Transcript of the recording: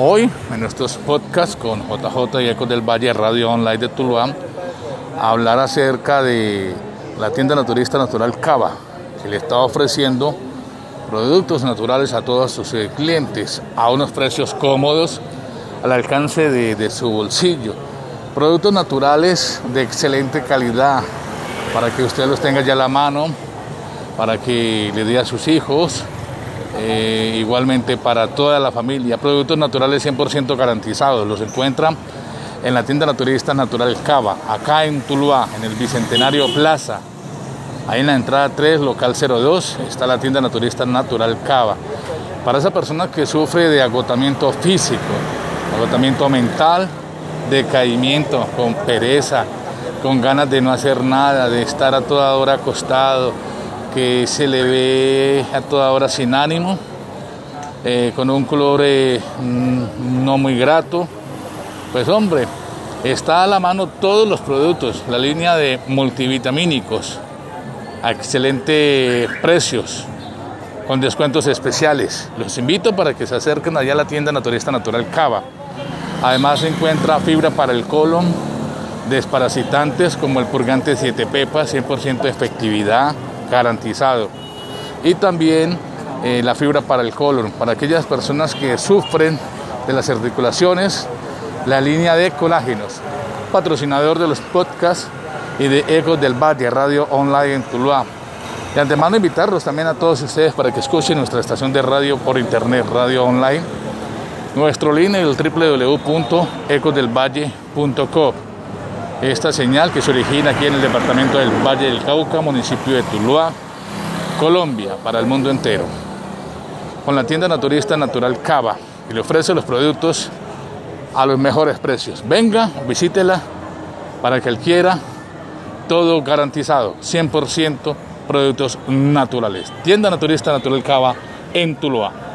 Hoy en nuestros podcasts con JJ y Ecos del Valle Radio Online de Tuluá, hablar acerca de la tienda naturista natural Cava, que le está ofreciendo productos naturales a todos sus eh, clientes a unos precios cómodos al alcance de, de su bolsillo. Productos naturales de excelente calidad para que usted los tenga ya a la mano, para que le dé a sus hijos, eh, igualmente para toda la familia. Productos naturales 100% garantizados. Los encuentran en la tienda naturista Natural Cava, acá en Tuluá, en el Bicentenario Plaza. Ahí en la entrada 3, local 02, está la tienda naturista Natural Cava. Para esa persona que sufre de agotamiento físico, agotamiento mental, decaimiento, con pereza, con ganas de no hacer nada, de estar a toda hora acostado, que se le ve a toda hora sin ánimo, eh, con un color eh, mm, no muy grato. Pues hombre, está a la mano todos los productos, la línea de multivitamínicos a excelentes precios, con descuentos especiales. Los invito para que se acerquen allá a la tienda Naturista Natural Cava. Además se encuentra fibra para el colon, desparasitantes como el purgante 7 pepas, 100% efectividad, garantizado. Y también eh, la fibra para el colon, para aquellas personas que sufren de las articulaciones, la línea de colágenos, patrocinador de los podcasts y de Ecos del Valle, Radio Online en Tuluá. De antemano invitarlos también a todos ustedes para que escuchen nuestra estación de radio por internet, Radio Online. Nuestro línea es el www.ecosdelvalle.com. Esta señal que se origina aquí en el departamento del Valle del Cauca, municipio de Tuluá, Colombia, para el mundo entero. Con la tienda naturista Natural Cava, y le ofrece los productos a los mejores precios. Venga, visítela para que él quiera, todo garantizado, 100% productos naturales. Tienda naturista Natural Cava en Tuluá.